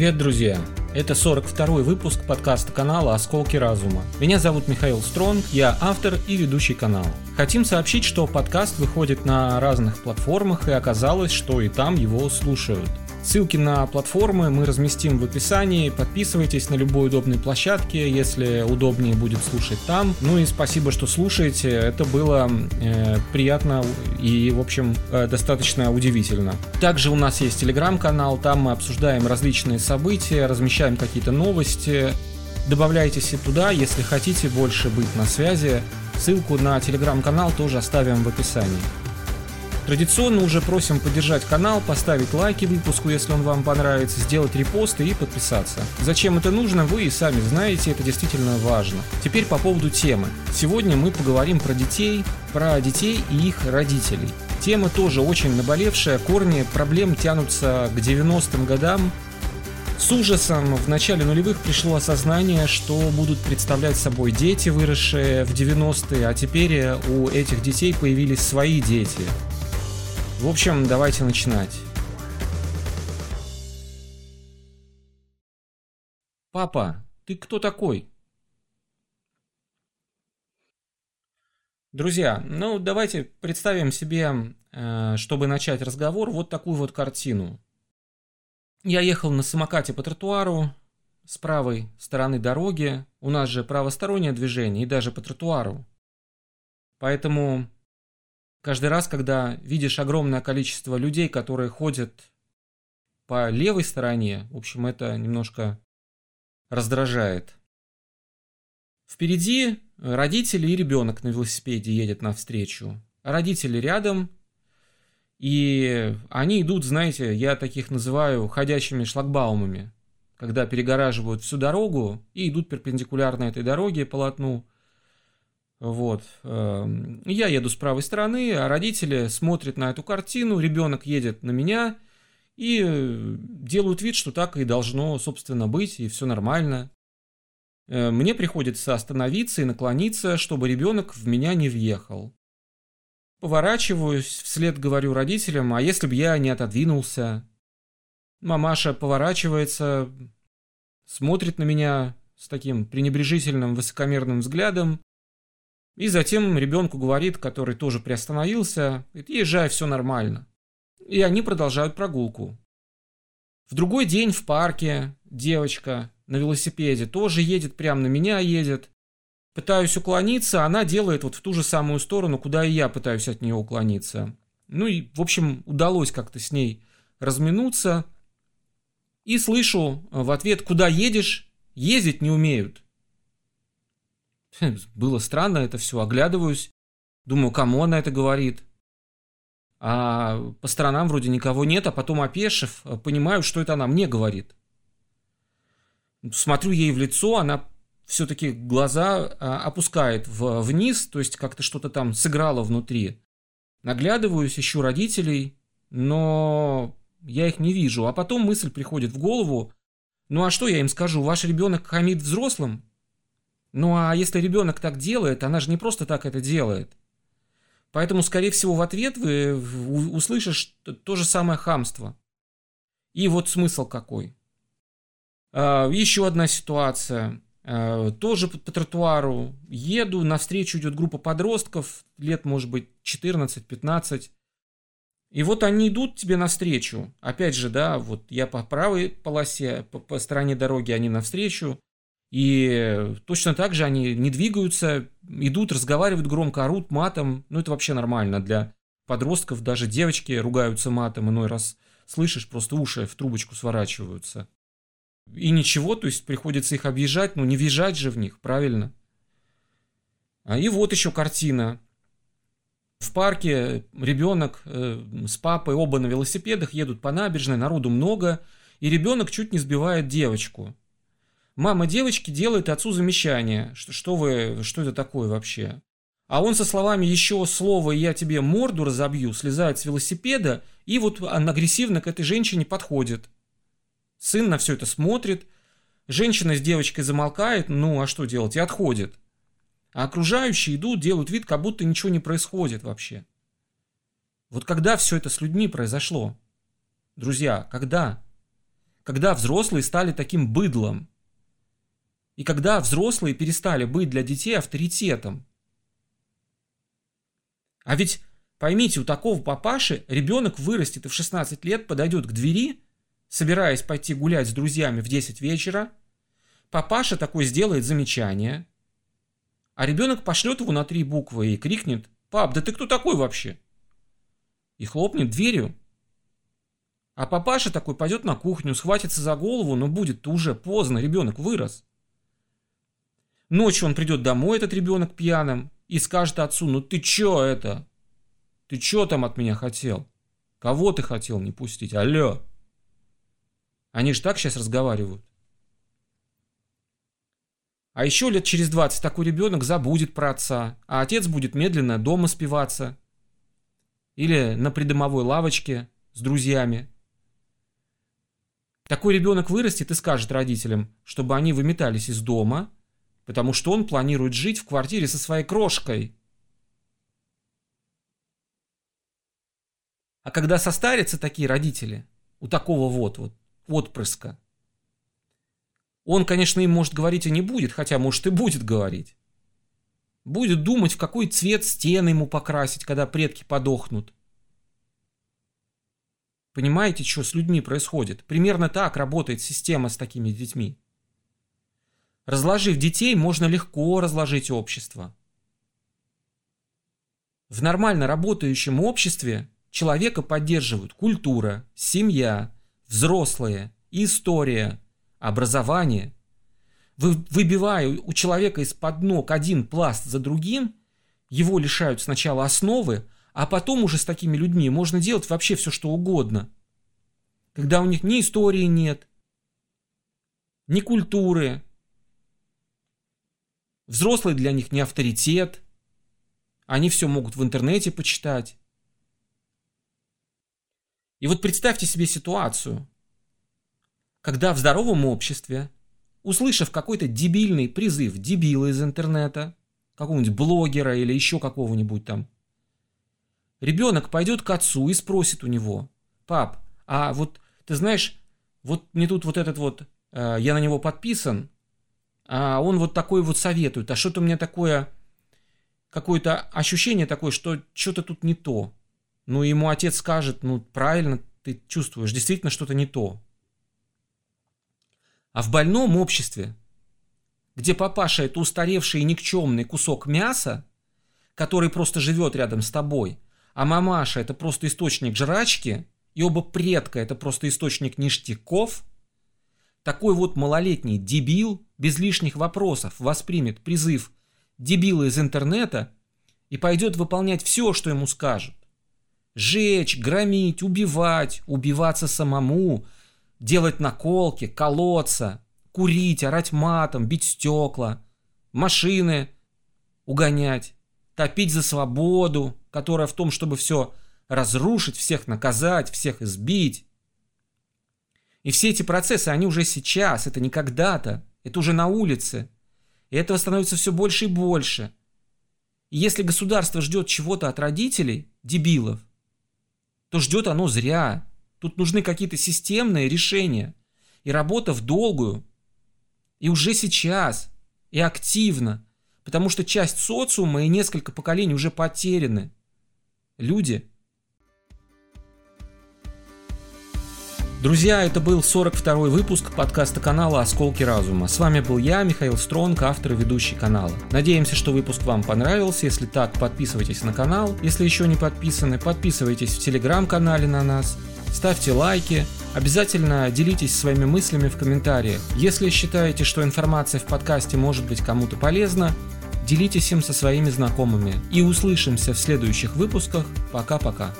Привет, друзья! Это 42-й выпуск подкаста канала «Осколки разума». Меня зовут Михаил Стронг, я автор и ведущий канала. Хотим сообщить, что подкаст выходит на разных платформах, и оказалось, что и там его слушают. Ссылки на платформы мы разместим в описании. Подписывайтесь на любой удобной площадке, если удобнее будет слушать там. Ну и спасибо, что слушаете. Это было э, приятно и, в общем, э, достаточно удивительно. Также у нас есть телеграм-канал, там мы обсуждаем различные события, размещаем какие-то новости. Добавляйтесь и туда, если хотите больше быть на связи. Ссылку на телеграм-канал тоже оставим в описании. Традиционно уже просим поддержать канал, поставить лайки выпуску, если он вам понравится, сделать репосты и подписаться. Зачем это нужно, вы и сами знаете, это действительно важно. Теперь по поводу темы. Сегодня мы поговорим про детей, про детей и их родителей. Тема тоже очень наболевшая, корни проблем тянутся к 90-м годам, с ужасом в начале нулевых пришло осознание, что будут представлять собой дети, выросшие в 90-е, а теперь у этих детей появились свои дети. В общем, давайте начинать. Папа, ты кто такой? Друзья, ну давайте представим себе, э, чтобы начать разговор, вот такую вот картину. Я ехал на самокате по тротуару с правой стороны дороги. У нас же правостороннее движение и даже по тротуару. Поэтому Каждый раз, когда видишь огромное количество людей, которые ходят по левой стороне, в общем, это немножко раздражает. Впереди родители и ребенок на велосипеде едет навстречу. Родители рядом, и они идут, знаете, я таких называю ходящими шлагбаумами, когда перегораживают всю дорогу и идут перпендикулярно этой дороге, полотну, вот. Эм, я еду с правой стороны, а родители смотрят на эту картину, ребенок едет на меня и э, делают вид, что так и должно, собственно, быть, и все нормально. Э, мне приходится остановиться и наклониться, чтобы ребенок в меня не въехал. Поворачиваюсь, вслед говорю родителям, а если бы я не отодвинулся? Мамаша поворачивается, смотрит на меня с таким пренебрежительным высокомерным взглядом и затем ребенку говорит, который тоже приостановился, говорит, езжай, все нормально. И они продолжают прогулку. В другой день в парке девочка на велосипеде тоже едет, прямо на меня едет. Пытаюсь уклониться, она делает вот в ту же самую сторону, куда и я пытаюсь от нее уклониться. Ну и, в общем, удалось как-то с ней разминуться. И слышу в ответ, куда едешь, ездить не умеют. Было странно это все, оглядываюсь, думаю, кому она это говорит. А по сторонам вроде никого нет, а потом опешив, понимаю, что это она мне говорит. Смотрю ей в лицо, она все-таки глаза а, опускает вниз, то есть как-то что-то там сыграло внутри. Наглядываюсь, ищу родителей, но я их не вижу. А потом мысль приходит в голову, ну а что я им скажу, ваш ребенок хамит взрослым? Ну а если ребенок так делает, она же не просто так это делает. Поэтому, скорее всего, в ответ вы услышишь то же самое хамство. И вот смысл какой. А, еще одна ситуация. А, тоже по, тротуару еду, навстречу идет группа подростков, лет, может быть, 14-15. И вот они идут тебе навстречу. Опять же, да, вот я по правой полосе, по, по стороне дороги они навстречу. И точно так же они не двигаются, идут, разговаривают громко, орут матом. Ну, это вообще нормально для подростков. Даже девочки ругаются матом иной раз. Слышишь, просто уши в трубочку сворачиваются. И ничего, то есть приходится их объезжать, ну не въезжать же в них, правильно? А и вот еще картина. В парке ребенок э, с папой оба на велосипедах едут по набережной, народу много, и ребенок чуть не сбивает девочку. Мама девочки делает отцу замечание, что, что вы, что это такое вообще? А он со словами «еще слово, я тебе морду разобью», слезает с велосипеда и вот агрессивно к этой женщине подходит. Сын на все это смотрит, женщина с девочкой замолкает, ну а что делать, и отходит. А окружающие идут, делают вид, как будто ничего не происходит вообще. Вот когда все это с людьми произошло? Друзья, когда? когда взрослые стали таким быдлом. И когда взрослые перестали быть для детей авторитетом. А ведь, поймите, у такого папаши ребенок вырастет и в 16 лет подойдет к двери, собираясь пойти гулять с друзьями в 10 вечера, папаша такой сделает замечание, а ребенок пошлет его на три буквы и крикнет «Пап, да ты кто такой вообще?» И хлопнет дверью. А папаша такой пойдет на кухню, схватится за голову, но будет-то уже поздно, ребенок вырос. Ночью он придет домой, этот ребенок пьяным, и скажет отцу, ну ты чё это? Ты чё там от меня хотел? Кого ты хотел не пустить? Алло. Они же так сейчас разговаривают. А еще лет через 20 такой ребенок забудет про отца, а отец будет медленно дома спиваться. Или на придомовой лавочке с друзьями. Такой ребенок вырастет и скажет родителям, чтобы они выметались из дома, потому что он планирует жить в квартире со своей крошкой. А когда состарятся такие родители, у такого вот, вот отпрыска, он, конечно, им может говорить и не будет, хотя, может, и будет говорить. Будет думать, в какой цвет стены ему покрасить, когда предки подохнут. Понимаете, что с людьми происходит? Примерно так работает система с такими детьми. Разложив детей, можно легко разложить общество. В нормально работающем обществе человека поддерживают культура, семья, взрослые, история, образование. Вы, выбивая у человека из-под ног один пласт за другим, его лишают сначала основы, а потом уже с такими людьми можно делать вообще все, что угодно. Когда у них ни истории нет, ни культуры, взрослый для них не авторитет, они все могут в интернете почитать. И вот представьте себе ситуацию, когда в здоровом обществе, услышав какой-то дебильный призыв дебила из интернета, какого-нибудь блогера или еще какого-нибудь там, ребенок пойдет к отцу и спросит у него, пап, а вот ты знаешь, вот мне тут вот этот вот, э, я на него подписан, а он вот такой вот советует, а что-то у меня такое, какое-то ощущение такое, что что-то тут не то. Ну, ему отец скажет, ну, правильно, ты чувствуешь, действительно что-то не то. А в больном обществе, где папаша это устаревший и никчемный кусок мяса, который просто живет рядом с тобой, а мамаша это просто источник жрачки, и оба предка это просто источник ништяков, такой вот малолетний дебил без лишних вопросов воспримет призыв дебила из интернета и пойдет выполнять все, что ему скажут. Жечь, громить, убивать, убиваться самому – делать наколки, колоться, курить, орать матом, бить стекла, машины угонять, топить за свободу, которая в том, чтобы все разрушить, всех наказать, всех избить. И все эти процессы, они уже сейчас, это не когда-то, это уже на улице. И этого становится все больше и больше. И если государство ждет чего-то от родителей, дебилов, то ждет оно зря. Тут нужны какие-то системные решения. И работа в долгую. И уже сейчас. И активно. Потому что часть социума и несколько поколений уже потеряны. Люди. Друзья, это был 42-й выпуск подкаста канала «Осколки разума». С вами был я, Михаил Стронг, автор и ведущий канала. Надеемся, что выпуск вам понравился. Если так, подписывайтесь на канал. Если еще не подписаны, подписывайтесь в телеграм-канале на нас ставьте лайки, обязательно делитесь своими мыслями в комментариях. Если считаете, что информация в подкасте может быть кому-то полезна, делитесь им со своими знакомыми. И услышимся в следующих выпусках. Пока-пока.